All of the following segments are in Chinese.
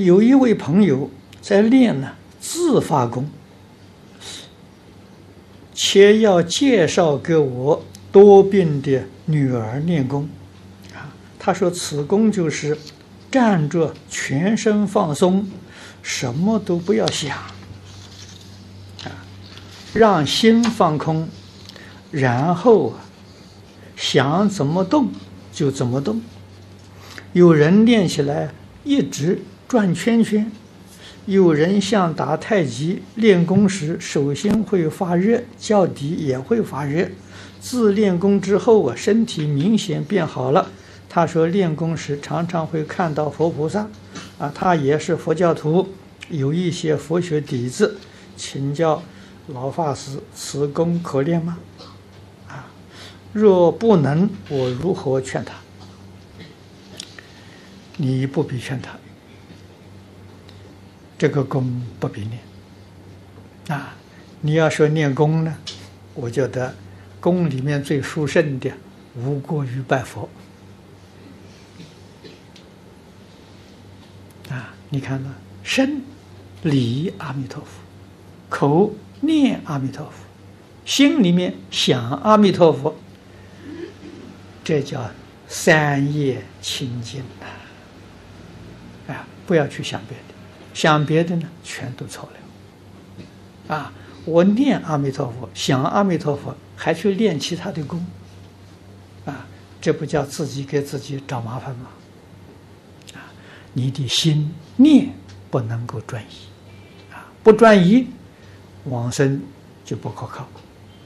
有一位朋友在练呢自发功，且要介绍给我多病的女儿练功。啊，他说此功就是站着全身放松，什么都不要想，啊，让心放空，然后啊想怎么动就怎么动。有人练起来一直转圈圈，有人像打太极练功时，手心会发热，脚底也会发热。自练功之后啊，身体明显变好了。他说练功时常常会看到佛菩萨，啊，他也是佛教徒，有一些佛学底子，请教老法师，此功可练吗？啊，若不能，我如何劝他？你不必劝他。这个功不必念啊！你要说念功呢，我觉得功里面最殊胜的，无过于拜佛啊！你看呢，身礼阿弥陀佛，口念阿弥陀佛，心里面想阿弥陀佛，这叫三业清净啊！啊，不要去想别的。想别的呢，全都错了。啊，我念阿弥陀佛，想阿弥陀佛，还去练其他的功，啊，这不叫自己给自己找麻烦吗？啊，你的心念不能够专一，啊，不专一，往生就不可靠，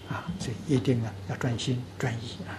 啊，所以一定啊要专心专意啊。